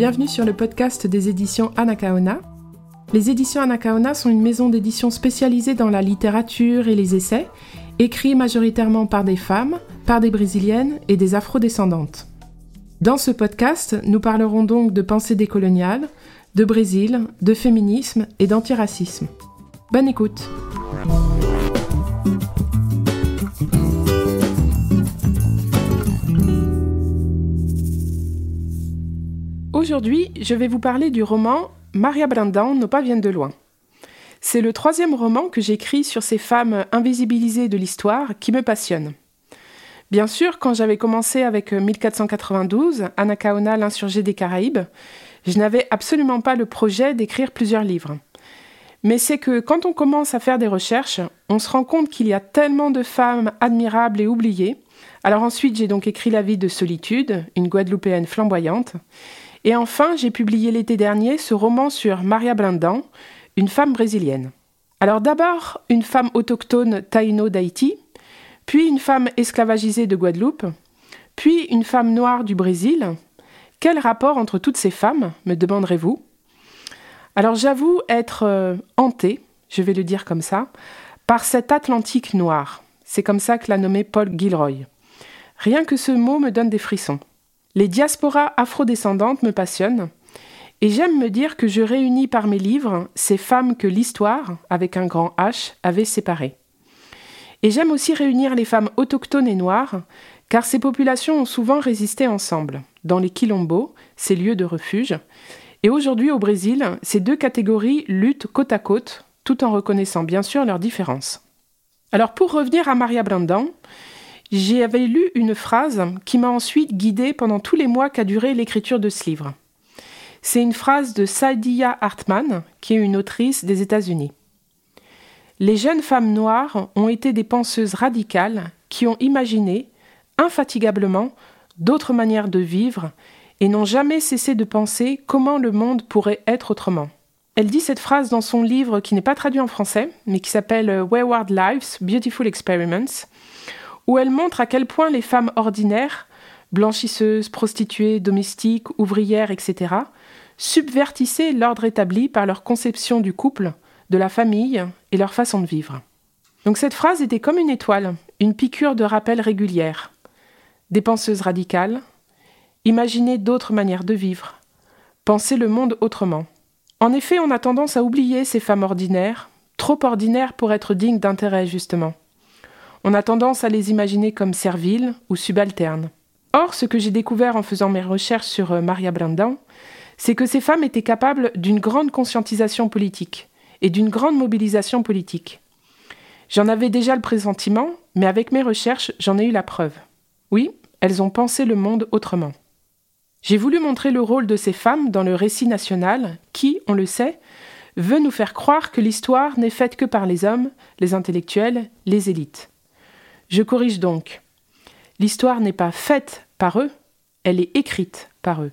bienvenue sur le podcast des éditions Anacaona. Les éditions Anacaona sont une maison d'édition spécialisée dans la littérature et les essais, écrits majoritairement par des femmes, par des brésiliennes et des afrodescendantes. Dans ce podcast, nous parlerons donc de pensée décoloniale, de Brésil, de féminisme et d'antiracisme. Bonne écoute! Aujourd'hui, je vais vous parler du roman Maria Brandão, nos pas viennent de loin. C'est le troisième roman que j'écris sur ces femmes invisibilisées de l'histoire qui me passionnent. Bien sûr, quand j'avais commencé avec 1492, Anacaona, l'insurgé des Caraïbes, je n'avais absolument pas le projet d'écrire plusieurs livres. Mais c'est que quand on commence à faire des recherches, on se rend compte qu'il y a tellement de femmes admirables et oubliées. Alors ensuite, j'ai donc écrit La vie de solitude, une Guadeloupéenne flamboyante. Et enfin, j'ai publié l'été dernier ce roman sur Maria Blandan, une femme brésilienne. Alors d'abord, une femme autochtone taïno d'Haïti, puis une femme esclavagisée de Guadeloupe, puis une femme noire du Brésil. Quel rapport entre toutes ces femmes, me demanderez-vous? Alors j'avoue être euh, hantée, je vais le dire comme ça, par cet Atlantique noir. C'est comme ça que l'a nommé Paul Gilroy. Rien que ce mot me donne des frissons. Les diasporas afrodescendantes me passionnent, et j'aime me dire que je réunis par mes livres ces femmes que l'histoire, avec un grand H, avait séparées. Et j'aime aussi réunir les femmes autochtones et noires, car ces populations ont souvent résisté ensemble, dans les quilombos, ces lieux de refuge. Et aujourd'hui au Brésil, ces deux catégories luttent côte à côte, tout en reconnaissant bien sûr leurs différences. Alors pour revenir à Maria Brandan, j'avais lu une phrase qui m'a ensuite guidée pendant tous les mois qu'a duré l'écriture de ce livre. C'est une phrase de Saidiya Hartman, qui est une autrice des États-Unis. Les jeunes femmes noires ont été des penseuses radicales qui ont imaginé, infatigablement, d'autres manières de vivre et n'ont jamais cessé de penser comment le monde pourrait être autrement. Elle dit cette phrase dans son livre qui n'est pas traduit en français, mais qui s'appelle Wayward Lives, Beautiful Experiments, où elle montre à quel point les femmes ordinaires, blanchisseuses, prostituées, domestiques, ouvrières, etc., subvertissaient l'ordre établi par leur conception du couple, de la famille et leur façon de vivre. Donc cette phrase était comme une étoile, une piqûre de rappel régulière. Des penseuses radicales, imaginer d'autres manières de vivre, penser le monde autrement. En effet, on a tendance à oublier ces femmes ordinaires, trop ordinaires pour être dignes d'intérêt justement on a tendance à les imaginer comme serviles ou subalternes. Or, ce que j'ai découvert en faisant mes recherches sur euh, Maria Brandan, c'est que ces femmes étaient capables d'une grande conscientisation politique et d'une grande mobilisation politique. J'en avais déjà le pressentiment, mais avec mes recherches, j'en ai eu la preuve. Oui, elles ont pensé le monde autrement. J'ai voulu montrer le rôle de ces femmes dans le récit national qui, on le sait, veut nous faire croire que l'histoire n'est faite que par les hommes, les intellectuels, les élites. Je corrige donc. L'histoire n'est pas faite par eux, elle est écrite par eux.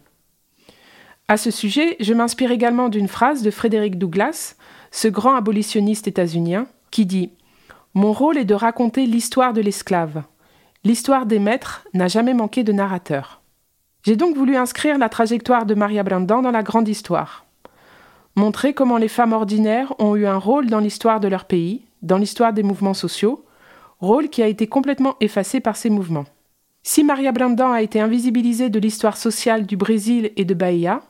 À ce sujet, je m'inspire également d'une phrase de Frédéric Douglass, ce grand abolitionniste états-unien, qui dit Mon rôle est de raconter l'histoire de l'esclave. L'histoire des maîtres n'a jamais manqué de narrateur. J'ai donc voulu inscrire la trajectoire de Maria Brandan dans la grande histoire. Montrer comment les femmes ordinaires ont eu un rôle dans l'histoire de leur pays, dans l'histoire des mouvements sociaux, rôle qui a été complètement effacé par ces mouvements. Si Maria Blandan a été invisibilisée de l'histoire sociale du Brésil et de Bahia,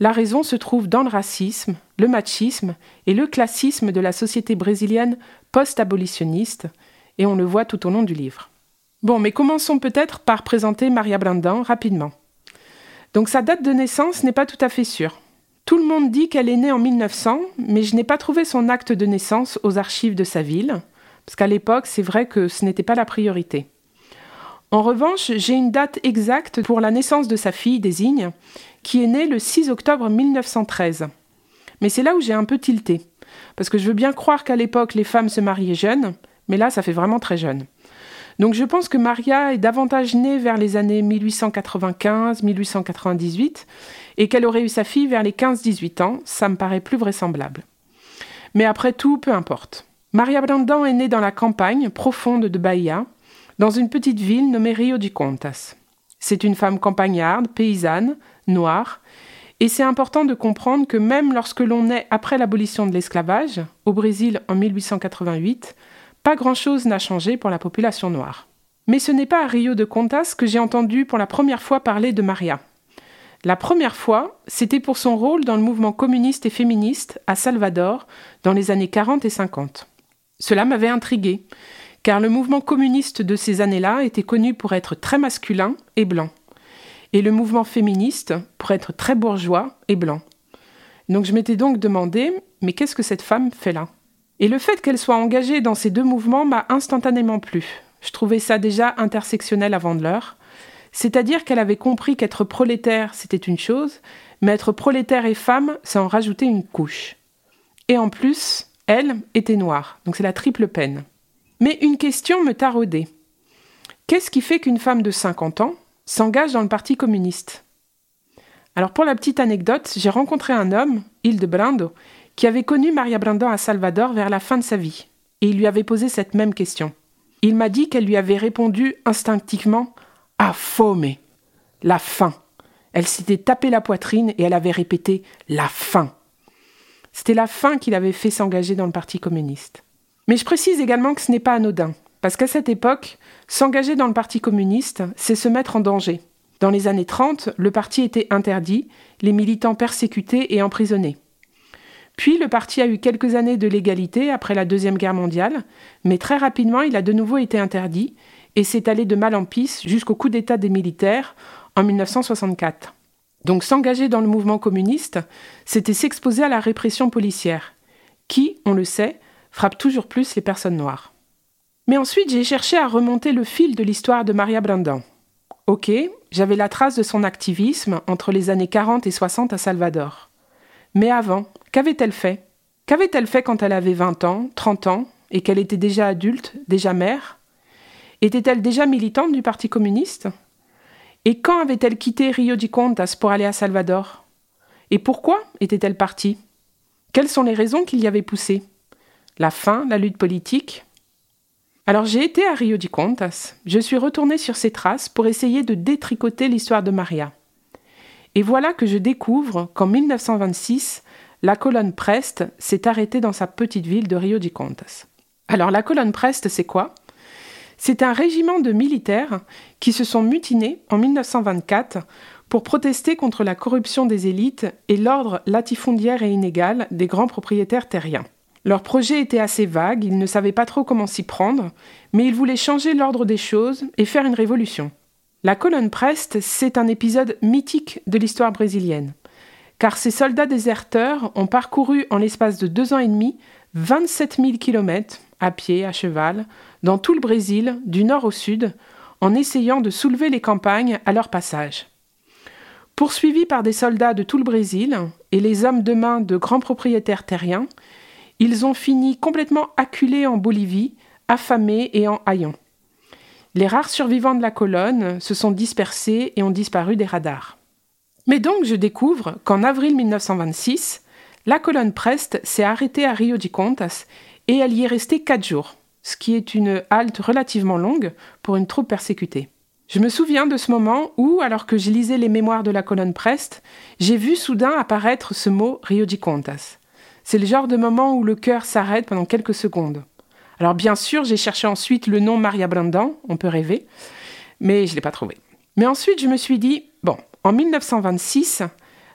la raison se trouve dans le racisme, le machisme et le classisme de la société brésilienne post-abolitionniste, et on le voit tout au long du livre. Bon, mais commençons peut-être par présenter Maria Blandan rapidement. Donc sa date de naissance n'est pas tout à fait sûre. Tout le monde dit qu'elle est née en 1900, mais je n'ai pas trouvé son acte de naissance aux archives de sa ville. Parce qu'à l'époque, c'est vrai que ce n'était pas la priorité. En revanche, j'ai une date exacte pour la naissance de sa fille, Désigne, qui est née le 6 octobre 1913. Mais c'est là où j'ai un peu tilté. Parce que je veux bien croire qu'à l'époque, les femmes se mariaient jeunes, mais là, ça fait vraiment très jeune. Donc je pense que Maria est davantage née vers les années 1895-1898 et qu'elle aurait eu sa fille vers les 15-18 ans, ça me paraît plus vraisemblable. Mais après tout, peu importe. Maria Brandan est née dans la campagne profonde de Bahia, dans une petite ville nommée Rio de Contas. C'est une femme campagnarde, paysanne, noire, Et c'est important de comprendre que même lorsque l'on est après l'abolition de l'esclavage, au Brésil en 1888, pas grand-chose n'a changé pour la population noire. Mais ce n'est pas à Rio de Contas que j'ai entendu pour la première fois parler de Maria. La première fois, c'était pour son rôle dans le mouvement communiste et féministe à Salvador dans les années 40 et 50. Cela m'avait intrigué, car le mouvement communiste de ces années-là était connu pour être très masculin et blanc et le mouvement féministe pour être très bourgeois et blanc. Donc je m'étais donc demandé, mais qu'est-ce que cette femme fait là? Et le fait qu'elle soit engagée dans ces deux mouvements m'a instantanément plu. Je trouvais ça déjà intersectionnel avant de l'heure. C'est-à-dire qu'elle avait compris qu'être prolétaire, c'était une chose, mais être prolétaire et femme, ça en rajoutait une couche. Et en plus, elle était noire, donc c'est la triple peine. Mais une question me taraudait. Qu'est-ce qui fait qu'une femme de 50 ans, s'engage dans le Parti communiste? Alors pour la petite anecdote, j'ai rencontré un homme, Hildebrando, qui avait connu Maria Brandon à Salvador vers la fin de sa vie, et il lui avait posé cette même question. Il m'a dit qu'elle lui avait répondu instinctivement Ah, fome La faim Elle s'était tapé la poitrine et elle avait répété La faim C'était la faim qui l'avait fait s'engager dans le Parti communiste. Mais je précise également que ce n'est pas anodin. Parce qu'à cette époque, s'engager dans le Parti communiste, c'est se mettre en danger. Dans les années 30, le parti était interdit, les militants persécutés et emprisonnés. Puis le parti a eu quelques années de légalité après la Deuxième Guerre mondiale, mais très rapidement il a de nouveau été interdit et s'est allé de mal en pis jusqu'au coup d'État des militaires en 1964. Donc s'engager dans le mouvement communiste, c'était s'exposer à la répression policière, qui, on le sait, frappe toujours plus les personnes noires. Mais ensuite, j'ai cherché à remonter le fil de l'histoire de Maria Brandon. Ok, j'avais la trace de son activisme entre les années 40 et 60 à Salvador. Mais avant, qu'avait-elle fait? Qu'avait-elle fait quand elle avait 20 ans, 30 ans, et qu'elle était déjà adulte, déjà mère? Était-elle déjà militante du Parti communiste? Et quand avait-elle quitté Rio de Contas pour aller à Salvador? Et pourquoi était-elle partie? Quelles sont les raisons qui l'y avaient poussée? La faim, la lutte politique? Alors j'ai été à Rio de Contas, je suis retournée sur ses traces pour essayer de détricoter l'histoire de Maria. Et voilà que je découvre qu'en 1926, la colonne Prest s'est arrêtée dans sa petite ville de Rio de Contas. Alors la colonne Prest, c'est quoi? C'est un régiment de militaires qui se sont mutinés en 1924 pour protester contre la corruption des élites et l'ordre latifondiaire et inégal des grands propriétaires terriens. Leur projet était assez vague, ils ne savaient pas trop comment s'y prendre, mais ils voulaient changer l'ordre des choses et faire une révolution. La colonne Prest, c'est un épisode mythique de l'histoire brésilienne, car ces soldats déserteurs ont parcouru en l'espace de deux ans et demi 27 000 kilomètres, à pied, à cheval, dans tout le Brésil, du nord au sud, en essayant de soulever les campagnes à leur passage. Poursuivis par des soldats de tout le Brésil et les hommes de main de grands propriétaires terriens, ils ont fini complètement acculés en Bolivie, affamés et en haillons. Les rares survivants de la colonne se sont dispersés et ont disparu des radars. Mais donc je découvre qu'en avril 1926, la colonne Prest s'est arrêtée à Rio de Contas et elle y est restée quatre jours, ce qui est une halte relativement longue pour une troupe persécutée. Je me souviens de ce moment où, alors que je lisais les mémoires de la colonne Prest, j'ai vu soudain apparaître ce mot Rio de Contas. C'est le genre de moment où le cœur s'arrête pendant quelques secondes. Alors bien sûr, j'ai cherché ensuite le nom Maria Blandan, on peut rêver, mais je ne l'ai pas trouvé. Mais ensuite, je me suis dit, bon, en 1926,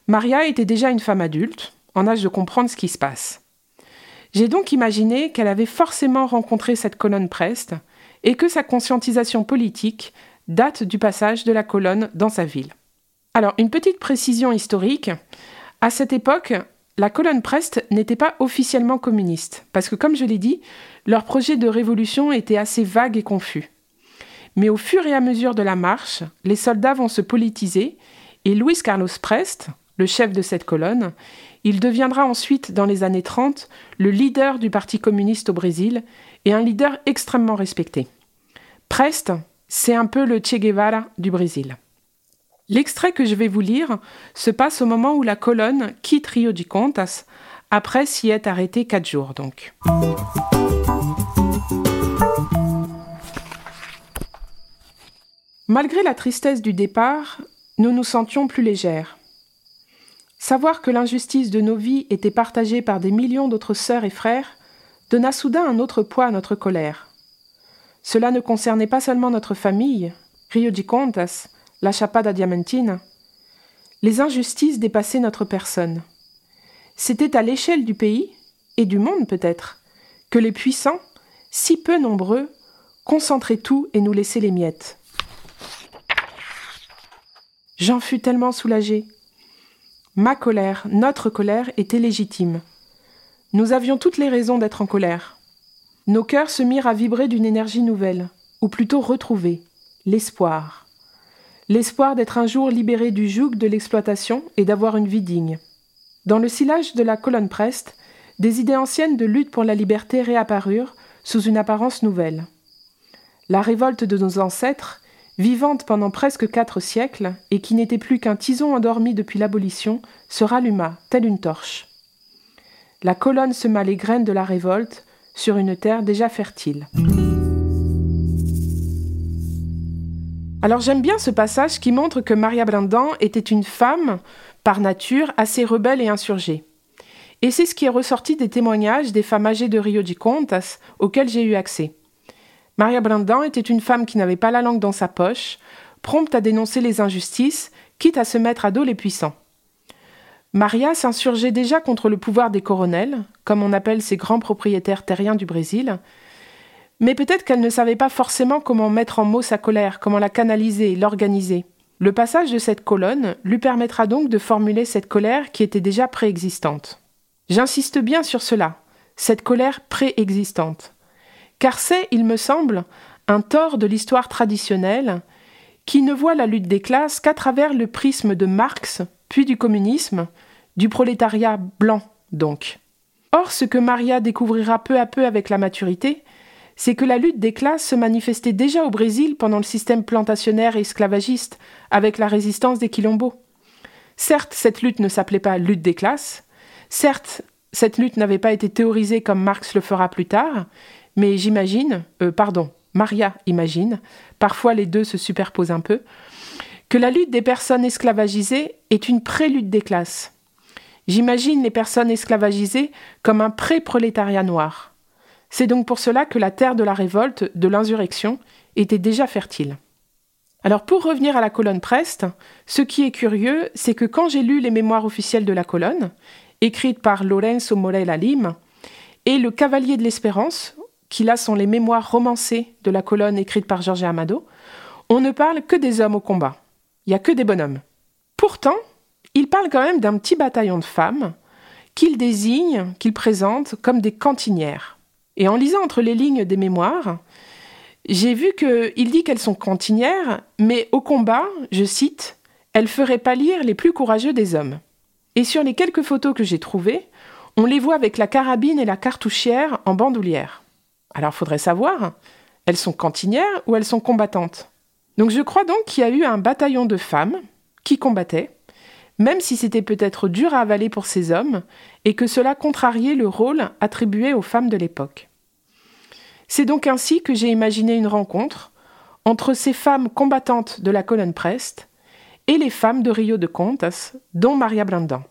Maria était déjà une femme adulte, en âge de comprendre ce qui se passe. J'ai donc imaginé qu'elle avait forcément rencontré cette colonne Preste et que sa conscientisation politique date du passage de la colonne dans sa ville. Alors, une petite précision historique. À cette époque, la colonne Prest n'était pas officiellement communiste, parce que comme je l'ai dit, leur projet de révolution était assez vague et confus. Mais au fur et à mesure de la marche, les soldats vont se politiser, et Luis Carlos Prest, le chef de cette colonne, il deviendra ensuite, dans les années 30, le leader du Parti communiste au Brésil, et un leader extrêmement respecté. Prest, c'est un peu le Che Guevara du Brésil. L'extrait que je vais vous lire se passe au moment où la colonne quitte Rio de Contas, après s'y être arrêtée quatre jours donc. Malgré la tristesse du départ, nous nous sentions plus légères. Savoir que l'injustice de nos vies était partagée par des millions d'autres sœurs et frères donna soudain un autre poids à notre colère. Cela ne concernait pas seulement notre famille, Rio de Contas, la Chapada Diamantina. Les injustices dépassaient notre personne. C'était à l'échelle du pays, et du monde peut-être, que les puissants, si peu nombreux, concentraient tout et nous laissaient les miettes. J'en fus tellement soulagé. Ma colère, notre colère, était légitime. Nous avions toutes les raisons d'être en colère. Nos cœurs se mirent à vibrer d'une énergie nouvelle, ou plutôt retrouvée, l'espoir. L'espoir d'être un jour libéré du joug de l'exploitation et d'avoir une vie digne. Dans le sillage de la colonne Preste, des idées anciennes de lutte pour la liberté réapparurent sous une apparence nouvelle. La révolte de nos ancêtres, vivante pendant presque quatre siècles, et qui n'était plus qu'un tison endormi depuis l'abolition, se ralluma, telle une torche. La colonne sema les graines de la révolte sur une terre déjà fertile. Alors j'aime bien ce passage qui montre que Maria Blandan était une femme, par nature, assez rebelle et insurgée. Et c'est ce qui est ressorti des témoignages des femmes âgées de Rio de Contas auxquels j'ai eu accès. Maria Blandan était une femme qui n'avait pas la langue dans sa poche, prompte à dénoncer les injustices, quitte à se mettre à dos les puissants. Maria s'insurgeait déjà contre le pouvoir des coronels, comme on appelle ces grands propriétaires terriens du Brésil, mais peut-être qu'elle ne savait pas forcément comment mettre en mots sa colère, comment la canaliser, l'organiser. Le passage de cette colonne lui permettra donc de formuler cette colère qui était déjà préexistante. J'insiste bien sur cela, cette colère préexistante car c'est, il me semble, un tort de l'histoire traditionnelle qui ne voit la lutte des classes qu'à travers le prisme de Marx, puis du communisme, du prolétariat blanc donc. Or, ce que Maria découvrira peu à peu avec la maturité, c'est que la lutte des classes se manifestait déjà au Brésil pendant le système plantationnaire et esclavagiste, avec la résistance des quilombos. Certes, cette lutte ne s'appelait pas lutte des classes, certes, cette lutte n'avait pas été théorisée comme Marx le fera plus tard, mais j'imagine, euh, pardon, Maria imagine, parfois les deux se superposent un peu, que la lutte des personnes esclavagisées est une prélude des classes. J'imagine les personnes esclavagisées comme un pré-prolétariat noir. C'est donc pour cela que la terre de la révolte, de l'insurrection, était déjà fertile. Alors pour revenir à la colonne Preste, ce qui est curieux, c'est que quand j'ai lu les mémoires officielles de la colonne, écrites par Lorenzo Morel Lime, et Le Cavalier de l'Espérance, qui là sont les mémoires romancées de la colonne écrite par Georges Amado, on ne parle que des hommes au combat. Il n'y a que des bonhommes. Pourtant, il parle quand même d'un petit bataillon de femmes qu'il désigne, qu'il présente comme des cantinières. Et en lisant entre les lignes des mémoires, j'ai vu qu'il dit qu'elles sont cantinières, mais au combat, je cite, elles feraient pâlir les plus courageux des hommes. Et sur les quelques photos que j'ai trouvées, on les voit avec la carabine et la cartouchière en bandoulière. Alors faudrait savoir, elles sont cantinières ou elles sont combattantes? Donc je crois donc qu'il y a eu un bataillon de femmes qui combattaient, même si c'était peut-être dur à avaler pour ces hommes, et que cela contrariait le rôle attribué aux femmes de l'époque. C'est donc ainsi que j'ai imaginé une rencontre entre ces femmes combattantes de la colonne Preste et les femmes de Rio de Contas, dont Maria Blandan.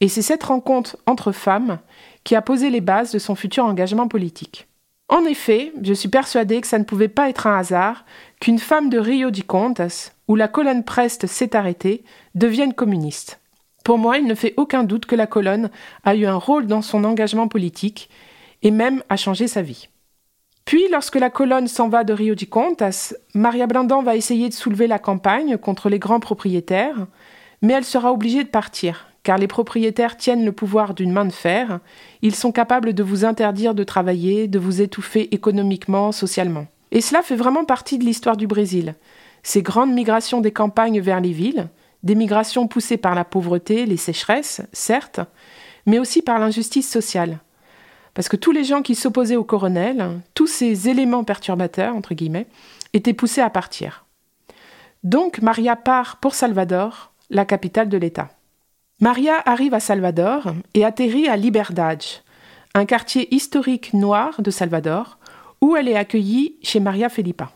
Et c'est cette rencontre entre femmes qui a posé les bases de son futur engagement politique. En effet, je suis persuadée que ça ne pouvait pas être un hasard qu'une femme de Rio de Contas, où la colonne Preste s'est arrêtée, devienne communiste. Pour moi, il ne fait aucun doute que la colonne a eu un rôle dans son engagement politique et même a changé sa vie. Puis, lorsque la colonne s'en va de Rio de Contas, Maria Blandan va essayer de soulever la campagne contre les grands propriétaires, mais elle sera obligée de partir, car les propriétaires tiennent le pouvoir d'une main de fer, ils sont capables de vous interdire de travailler, de vous étouffer économiquement, socialement. Et cela fait vraiment partie de l'histoire du Brésil. Ces grandes migrations des campagnes vers les villes, des migrations poussées par la pauvreté, les sécheresses, certes, mais aussi par l'injustice sociale. Parce que tous les gens qui s'opposaient au colonel, tous ces éléments perturbateurs, entre guillemets, étaient poussés à partir. Donc Maria part pour Salvador, la capitale de l'État. Maria arrive à Salvador et atterrit à Liberdade, un quartier historique noir de Salvador, où elle est accueillie chez Maria Felipa.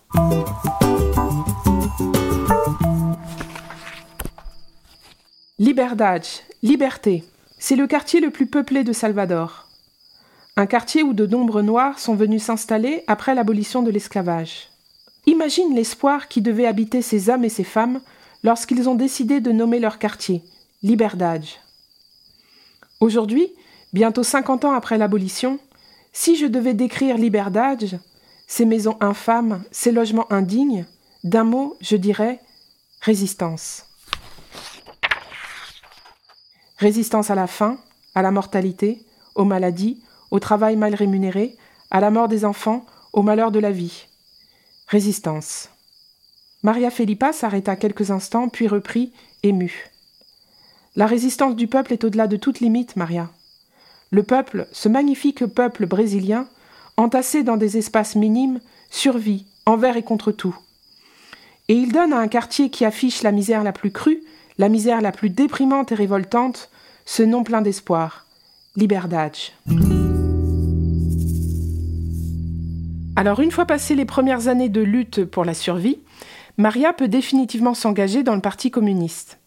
Liberdade, liberté, c'est le quartier le plus peuplé de Salvador. Un quartier où de nombreux Noirs sont venus s'installer après l'abolition de l'esclavage. Imagine l'espoir qui devait habiter ces hommes et ces femmes lorsqu'ils ont décidé de nommer leur quartier Liberdade. Aujourd'hui, bientôt 50 ans après l'abolition, si je devais décrire Liberdade, ces maisons infâmes, ces logements indignes, d'un mot, je dirais résistance. Résistance à la faim, à la mortalité, aux maladies, au travail mal rémunéré, à la mort des enfants, au malheur de la vie. Résistance. Maria Felipa s'arrêta quelques instants, puis reprit, émue. La résistance du peuple est au-delà de toute limite, Maria. Le peuple, ce magnifique peuple brésilien, entassé dans des espaces minimes, survit, envers et contre tout. Et il donne à un quartier qui affiche la misère la plus crue la misère la plus déprimante et révoltante, ce nom plein d'espoir, Liberdade. Alors une fois passées les premières années de lutte pour la survie, Maria peut définitivement s'engager dans le Parti communiste.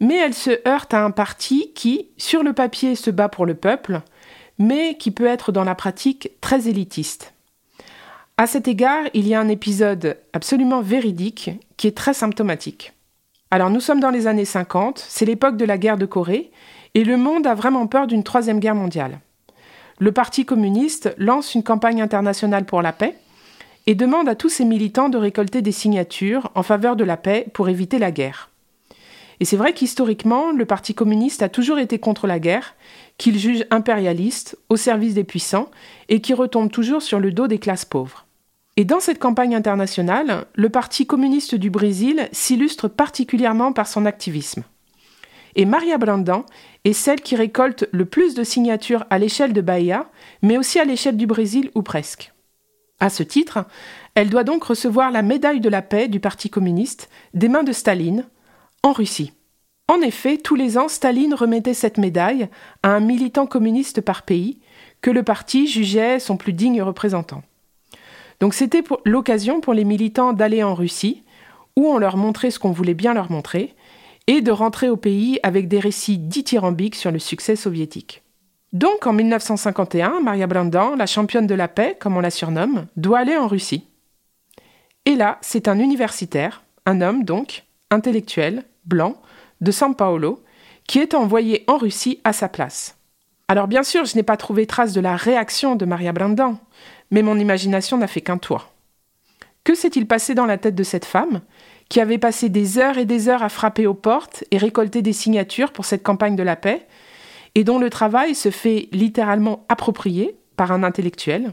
Mais elle se heurte à un parti qui, sur le papier, se bat pour le peuple, mais qui peut être dans la pratique très élitiste. À cet égard, il y a un épisode absolument véridique qui est très symptomatique. Alors nous sommes dans les années 50, c'est l'époque de la guerre de Corée, et le monde a vraiment peur d'une troisième guerre mondiale. Le Parti communiste lance une campagne internationale pour la paix et demande à tous ses militants de récolter des signatures en faveur de la paix pour éviter la guerre. Et c'est vrai qu'historiquement, le Parti communiste a toujours été contre la guerre, qu'il juge impérialiste, au service des puissants, et qui retombe toujours sur le dos des classes pauvres. Et dans cette campagne internationale, le Parti communiste du Brésil s'illustre particulièrement par son activisme. Et Maria Brandan est celle qui récolte le plus de signatures à l'échelle de Bahia, mais aussi à l'échelle du Brésil ou presque. À ce titre, elle doit donc recevoir la médaille de la paix du Parti communiste des mains de Staline, en Russie. En effet, tous les ans, Staline remettait cette médaille à un militant communiste par pays que le parti jugeait son plus digne représentant. Donc c'était l'occasion pour les militants d'aller en Russie, où on leur montrait ce qu'on voulait bien leur montrer, et de rentrer au pays avec des récits dithyrambiques sur le succès soviétique. Donc en 1951, Maria Brandan, la championne de la paix, comme on la surnomme, doit aller en Russie. Et là, c'est un universitaire, un homme donc, intellectuel, blanc, de San Paolo, qui est envoyé en Russie à sa place. Alors bien sûr, je n'ai pas trouvé trace de la réaction de Maria Brandan, mais mon imagination n'a fait qu'un tour. Que s'est-il passé dans la tête de cette femme, qui avait passé des heures et des heures à frapper aux portes et récolter des signatures pour cette campagne de la paix, et dont le travail se fait littéralement approprié par un intellectuel?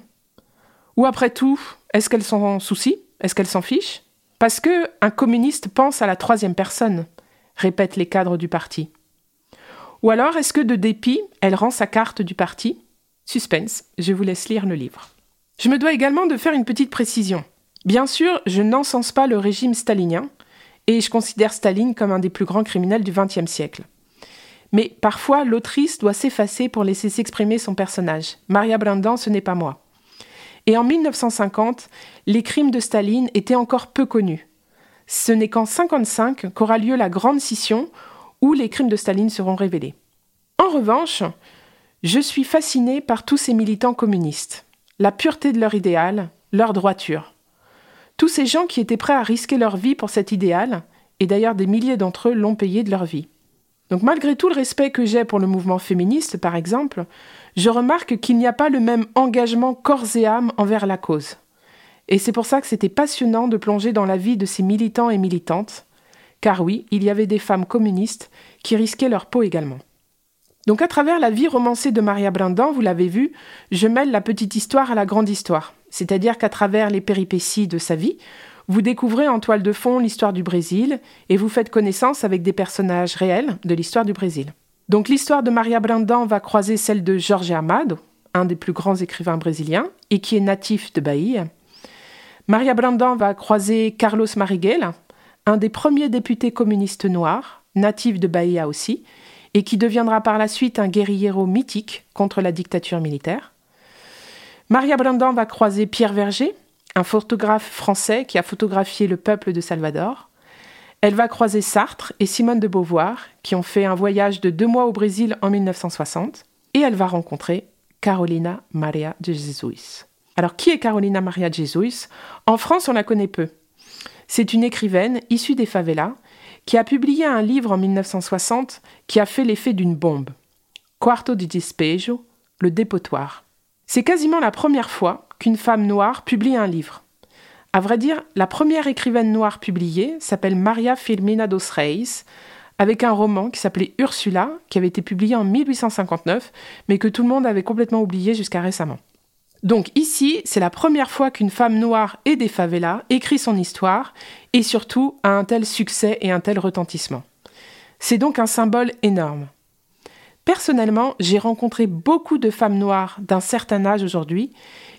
Ou après tout, est-ce qu'elle s'en soucie? Est-ce qu'elle s'en fiche? Parce que un communiste pense à la troisième personne, répètent les cadres du parti. Ou alors est-ce que de dépit, elle rend sa carte du parti? Suspense, je vous laisse lire le livre. Je me dois également de faire une petite précision. Bien sûr, je n'encense pas le régime stalinien, et je considère Staline comme un des plus grands criminels du XXe siècle. Mais parfois, l'autrice doit s'effacer pour laisser s'exprimer son personnage. Maria Brandan, ce n'est pas moi. Et en 1950, les crimes de Staline étaient encore peu connus. Ce n'est qu'en 1955 qu'aura lieu la grande scission où les crimes de Staline seront révélés. En revanche, je suis fasciné par tous ces militants communistes la pureté de leur idéal, leur droiture. Tous ces gens qui étaient prêts à risquer leur vie pour cet idéal, et d'ailleurs des milliers d'entre eux l'ont payé de leur vie. Donc malgré tout le respect que j'ai pour le mouvement féministe, par exemple, je remarque qu'il n'y a pas le même engagement corps et âme envers la cause. Et c'est pour ça que c'était passionnant de plonger dans la vie de ces militants et militantes, car oui, il y avait des femmes communistes qui risquaient leur peau également. Donc à travers la vie romancée de Maria Brindan, vous l'avez vu, je mêle la petite histoire à la grande histoire. C'est-à-dire qu'à travers les péripéties de sa vie, vous découvrez en toile de fond l'histoire du Brésil et vous faites connaissance avec des personnages réels de l'histoire du Brésil. Donc l'histoire de Maria Brindan va croiser celle de Jorge Amado, un des plus grands écrivains brésiliens et qui est natif de Bahia. Maria Brindan va croiser Carlos Mariguel, un des premiers députés communistes noirs, natif de Bahia aussi, et qui deviendra par la suite un guerriero mythique contre la dictature militaire. Maria Brandan va croiser Pierre Verger, un photographe français qui a photographié le peuple de Salvador. Elle va croiser Sartre et Simone de Beauvoir, qui ont fait un voyage de deux mois au Brésil en 1960, et elle va rencontrer Carolina Maria de Jesus. Alors, qui est Carolina Maria de Jesus? En France, on la connaît peu. C'est une écrivaine issue des favelas qui a publié un livre en 1960 qui a fait l'effet d'une bombe. Quarto di Despejo, le dépotoir. C'est quasiment la première fois qu'une femme noire publie un livre. À vrai dire, la première écrivaine noire publiée s'appelle Maria Firmina dos Reis, avec un roman qui s'appelait Ursula, qui avait été publié en 1859, mais que tout le monde avait complètement oublié jusqu'à récemment. Donc ici, c'est la première fois qu'une femme noire et des favelas écrit son histoire, et surtout a un tel succès et un tel retentissement. C'est donc un symbole énorme. Personnellement, j'ai rencontré beaucoup de femmes noires d'un certain âge aujourd'hui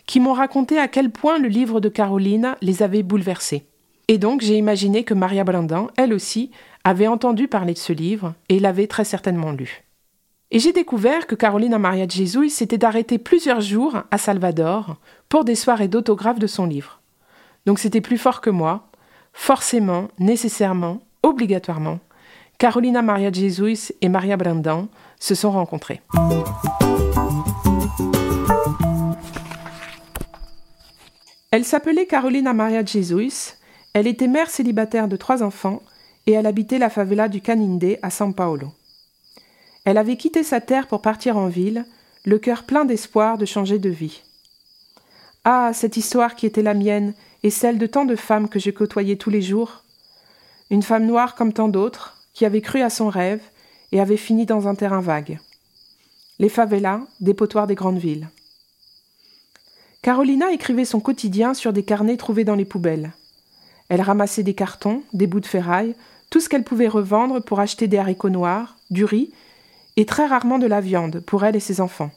qui m'ont raconté à quel point le livre de Caroline les avait bouleversées. Et donc j'ai imaginé que Maria Brandin, elle aussi, avait entendu parler de ce livre et l'avait très certainement lu. Et j'ai découvert que Carolina Maria de Jesus s'était arrêtée plusieurs jours à Salvador pour des soirées d'autographes de son livre. Donc c'était plus fort que moi. Forcément, nécessairement, obligatoirement, Carolina Maria de Jesus et Maria Brandin se sont rencontrés. Elle s'appelait Carolina Maria Jesus, elle était mère célibataire de trois enfants et elle habitait la favela du Caninde à São Paulo. Elle avait quitté sa terre pour partir en ville, le cœur plein d'espoir de changer de vie. Ah, cette histoire qui était la mienne et celle de tant de femmes que je côtoyais tous les jours. Une femme noire comme tant d'autres, qui avait cru à son rêve et avait fini dans un terrain vague. Les favelas, dépotoirs des grandes villes. Carolina écrivait son quotidien sur des carnets trouvés dans les poubelles. Elle ramassait des cartons, des bouts de ferraille, tout ce qu'elle pouvait revendre pour acheter des haricots noirs, du riz et très rarement de la viande pour elle et ses enfants.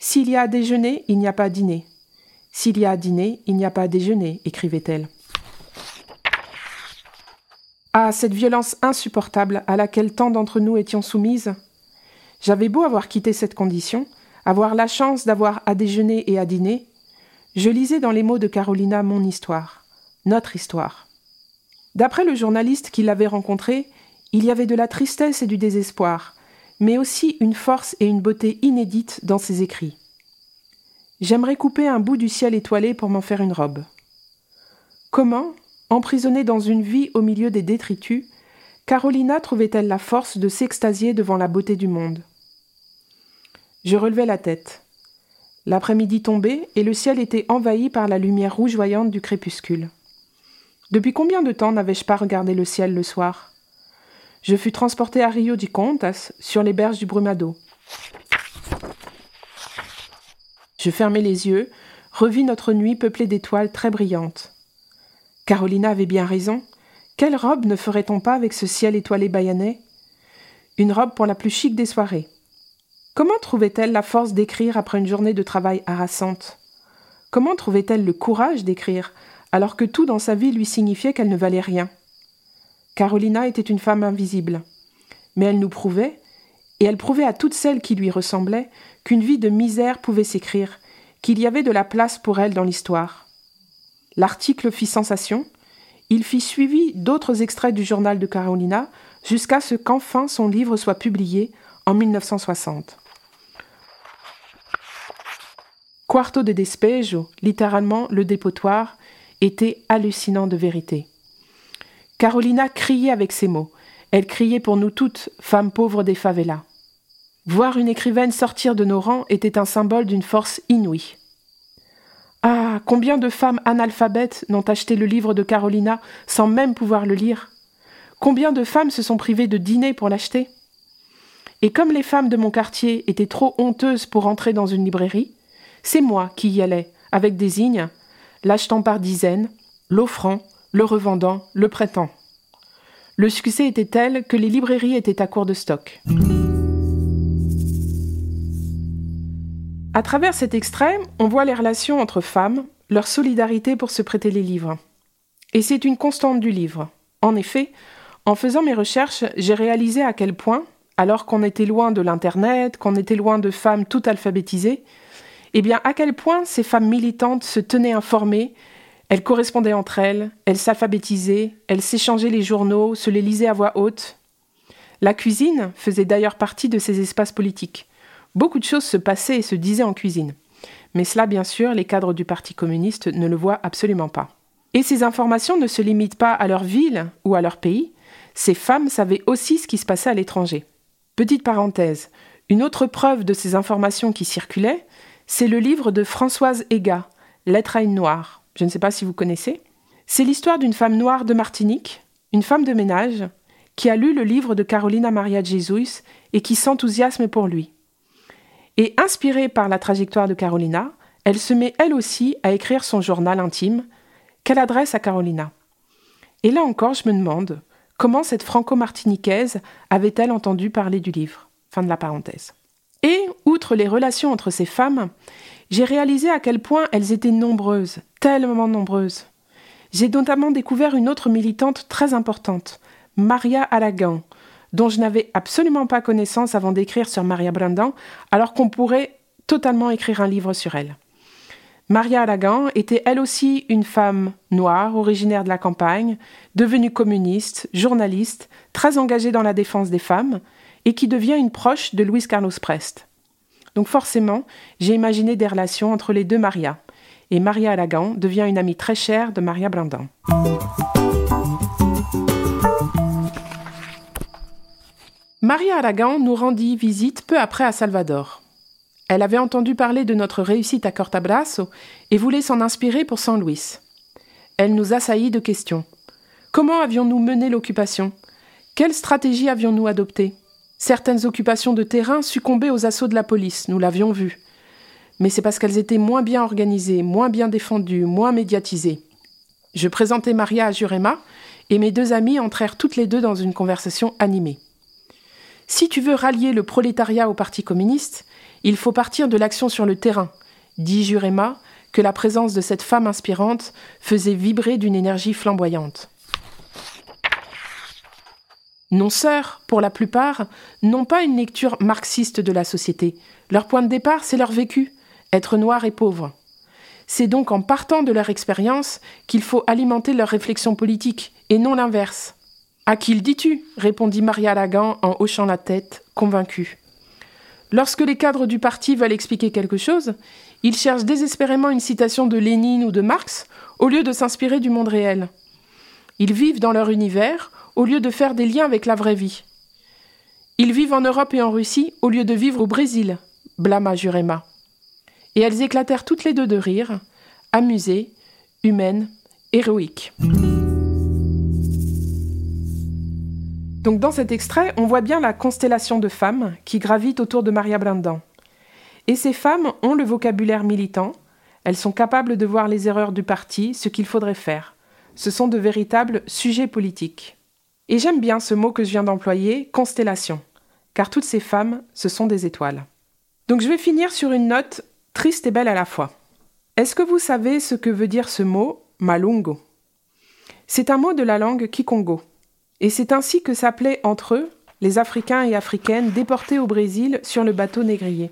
S'il y a déjeuner, il n'y a pas dîner. S'il y a à dîner, il n'y a pas à déjeuner, écrivait-elle. Ah, cette violence insupportable à laquelle tant d'entre nous étions soumises. J'avais beau avoir quitté cette condition, avoir la chance d'avoir à déjeuner et à dîner, je lisais dans les mots de Carolina mon histoire, notre histoire. D'après le journaliste qui l'avait rencontré, il y avait de la tristesse et du désespoir, mais aussi une force et une beauté inédites dans ses écrits. J'aimerais couper un bout du ciel étoilé pour m'en faire une robe. Comment, emprisonnée dans une vie au milieu des détritus, Carolina trouvait-elle la force de s'extasier devant la beauté du monde? Je relevai la tête. L'après-midi tombait et le ciel était envahi par la lumière rougeoyante du crépuscule. Depuis combien de temps n'avais-je pas regardé le ciel le soir? Je fus transporté à Rio de Contas, sur les berges du Brumado. Je fermai les yeux, revis notre nuit peuplée d'étoiles très brillantes. Carolina avait bien raison. Quelle robe ne ferait-on pas avec ce ciel étoilé baïanais Une robe pour la plus chic des soirées. Comment trouvait-elle la force d'écrire après une journée de travail harassante? Comment trouvait-elle le courage d'écrire alors que tout dans sa vie lui signifiait qu'elle ne valait rien? Carolina était une femme invisible. Mais elle nous prouvait, et elle prouvait à toutes celles qui lui ressemblaient, qu'une vie de misère pouvait s'écrire, qu'il y avait de la place pour elle dans l'histoire. L'article fit sensation, il fit suivi d'autres extraits du journal de Carolina, jusqu'à ce qu'enfin son livre soit publié en 1960. Quarto de Despejo, littéralement le dépotoir, était hallucinant de vérité. Carolina criait avec ces mots. Elle criait pour nous toutes, femmes pauvres des favelas. Voir une écrivaine sortir de nos rangs était un symbole d'une force inouïe. Ah, combien de femmes analphabètes n'ont acheté le livre de Carolina sans même pouvoir le lire? Combien de femmes se sont privées de dîner pour l'acheter? Et comme les femmes de mon quartier étaient trop honteuses pour entrer dans une librairie, c'est moi qui y allais, avec des signes, l'achetant par dizaines, l'offrant, le revendant, le prêtant. Le succès était tel que les librairies étaient à court de stock. À travers cet extrait, on voit les relations entre femmes, leur solidarité pour se prêter les livres. Et c'est une constante du livre. En effet, en faisant mes recherches, j'ai réalisé à quel point, alors qu'on était loin de l'Internet, qu'on était loin de femmes toutes alphabétisées, eh bien à quel point ces femmes militantes se tenaient informées, Elles correspondaient entre elles, elles s'alphabétisaient, elles s'échangeaient les journaux, se les lisaient à voix haute. La cuisine faisait d'ailleurs partie de ces espaces politiques. Beaucoup de choses se passaient et se disaient en cuisine. Mais cela, bien sûr, les cadres du Parti communiste ne le voient absolument pas. Et ces informations ne se limitent pas à leur ville ou à leur pays, ces femmes savaient aussi ce qui se passait à l'étranger. Petite parenthèse, une autre preuve de ces informations qui circulaient, c'est le livre de Françoise Ega, Lettre à une noire. Je ne sais pas si vous connaissez. C'est l'histoire d'une femme noire de Martinique, une femme de ménage, qui a lu le livre de Carolina Maria Jesus et qui s'enthousiasme pour lui. Et inspirée par la trajectoire de Carolina, elle se met elle aussi à écrire son journal intime, qu'elle adresse à Carolina. Et là encore, je me demande comment cette franco-martiniquaise avait-elle entendu parler du livre? Fin de la parenthèse. Et, outre les relations entre ces femmes, j'ai réalisé à quel point elles étaient nombreuses, tellement nombreuses. J'ai notamment découvert une autre militante très importante, Maria Alagan, dont je n'avais absolument pas connaissance avant d'écrire sur Maria Brandan, alors qu'on pourrait totalement écrire un livre sur elle. Maria Alagan était elle aussi une femme noire, originaire de la campagne, devenue communiste, journaliste, très engagée dans la défense des femmes, et qui devient une proche de Luis Carlos Prest. Donc forcément, j'ai imaginé des relations entre les deux Maria, et Maria Alagan devient une amie très chère de Maria Brandan. Maria Aragan nous rendit visite peu après à Salvador. Elle avait entendu parler de notre réussite à Cortabrasso et voulait s'en inspirer pour San Luis. Elle nous assaillit de questions. Comment avions-nous mené l'occupation? Quelle stratégie avions-nous adoptée? Certaines occupations de terrain succombaient aux assauts de la police, nous l'avions vu. Mais c'est parce qu'elles étaient moins bien organisées, moins bien défendues, moins médiatisées. Je présentai Maria à Jurema, et mes deux amies entrèrent toutes les deux dans une conversation animée. Si tu veux rallier le prolétariat au Parti communiste, il faut partir de l'action sur le terrain, dit Jurema, que la présence de cette femme inspirante faisait vibrer d'une énergie flamboyante. Nos sœurs, pour la plupart, n'ont pas une lecture marxiste de la société. Leur point de départ, c'est leur vécu, être noir et pauvre. C'est donc en partant de leur expérience qu'il faut alimenter leur réflexion politique, et non l'inverse. À qui le dis-tu? répondit Maria Lagan en hochant la tête, convaincue. Lorsque les cadres du parti veulent expliquer quelque chose, ils cherchent désespérément une citation de Lénine ou de Marx au lieu de s'inspirer du monde réel. Ils vivent dans leur univers au lieu de faire des liens avec la vraie vie. Ils vivent en Europe et en Russie au lieu de vivre au Brésil, blâma Jurema. Et elles éclatèrent toutes les deux de rire, amusées, humaines, héroïques. Donc dans cet extrait, on voit bien la constellation de femmes qui gravitent autour de Maria Blandan. Et ces femmes ont le vocabulaire militant, elles sont capables de voir les erreurs du parti, ce qu'il faudrait faire. Ce sont de véritables sujets politiques. Et j'aime bien ce mot que je viens d'employer, constellation, car toutes ces femmes, ce sont des étoiles. Donc je vais finir sur une note triste et belle à la fois. Est-ce que vous savez ce que veut dire ce mot malungo? C'est un mot de la langue kikongo. Et c'est ainsi que s'appelaient entre eux les Africains et Africaines déportés au Brésil sur le bateau négrier,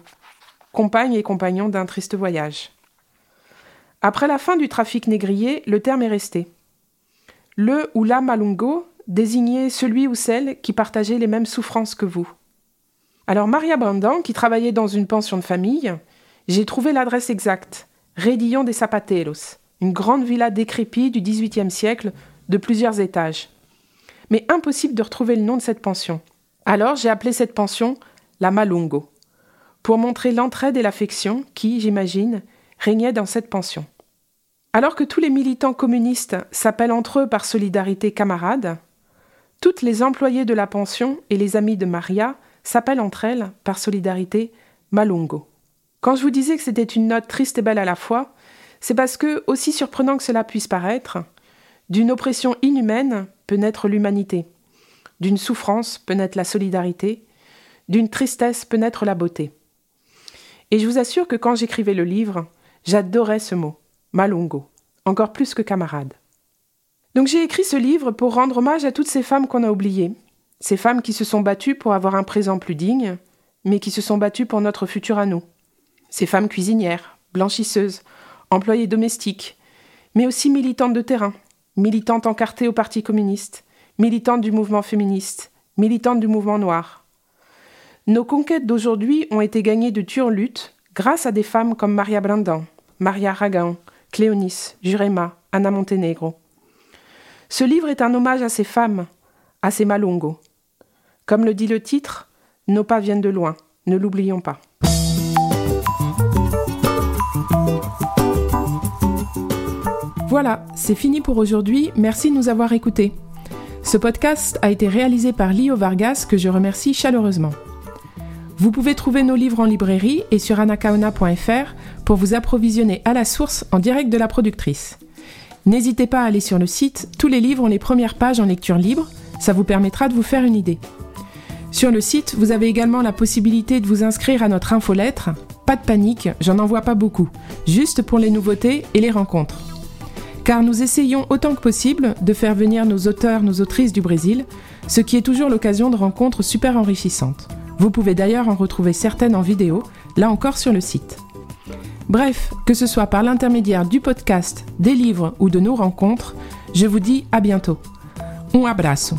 compagnes et compagnons d'un triste voyage. Après la fin du trafic négrier, le terme est resté. Le ou la malungo désignait celui ou celle qui partageait les mêmes souffrances que vous. Alors Maria Brandan, qui travaillait dans une pension de famille, j'ai trouvé l'adresse exacte, Redillon des Zapateros, une grande villa décrépite du XVIIIe siècle de plusieurs étages mais impossible de retrouver le nom de cette pension. Alors j'ai appelé cette pension la Malungo, pour montrer l'entraide et l'affection qui, j'imagine, régnait dans cette pension. Alors que tous les militants communistes s'appellent entre eux par solidarité camarades, toutes les employées de la pension et les amis de Maria s'appellent entre elles par solidarité Malungo. Quand je vous disais que c'était une note triste et belle à la fois, c'est parce que, aussi surprenant que cela puisse paraître, d'une oppression inhumaine peut naître l'humanité, d'une souffrance peut naître la solidarité, d'une tristesse peut naître la beauté. Et je vous assure que quand j'écrivais le livre, j'adorais ce mot, malungo, encore plus que camarade. Donc j'ai écrit ce livre pour rendre hommage à toutes ces femmes qu'on a oubliées, ces femmes qui se sont battues pour avoir un présent plus digne, mais qui se sont battues pour notre futur à nous. Ces femmes cuisinières, blanchisseuses, employées domestiques, mais aussi militante de terrain, militante encartée au Parti communiste, militante du mouvement féministe, militante du mouvement noir. Nos conquêtes d'aujourd'hui ont été gagnées de turlutes grâce à des femmes comme Maria Brandan, Maria Ragan, Cléonis, Jurema, Anna Montenegro. Ce livre est un hommage à ces femmes, à ces malongos. Comme le dit le titre, nos pas viennent de loin, ne l'oublions pas. Voilà, c'est fini pour aujourd'hui, merci de nous avoir écoutés. Ce podcast a été réalisé par Lio Vargas, que je remercie chaleureusement. Vous pouvez trouver nos livres en librairie et sur anakaona.fr pour vous approvisionner à la source en direct de la productrice. N'hésitez pas à aller sur le site, tous les livres ont les premières pages en lecture libre, ça vous permettra de vous faire une idée. Sur le site, vous avez également la possibilité de vous inscrire à notre infolettre. Pas de panique, j'en envoie pas beaucoup, juste pour les nouveautés et les rencontres. Car nous essayons autant que possible de faire venir nos auteurs, nos autrices du Brésil, ce qui est toujours l'occasion de rencontres super enrichissantes. Vous pouvez d'ailleurs en retrouver certaines en vidéo, là encore sur le site. Bref, que ce soit par l'intermédiaire du podcast, des livres ou de nos rencontres, je vous dis à bientôt. Un abraço.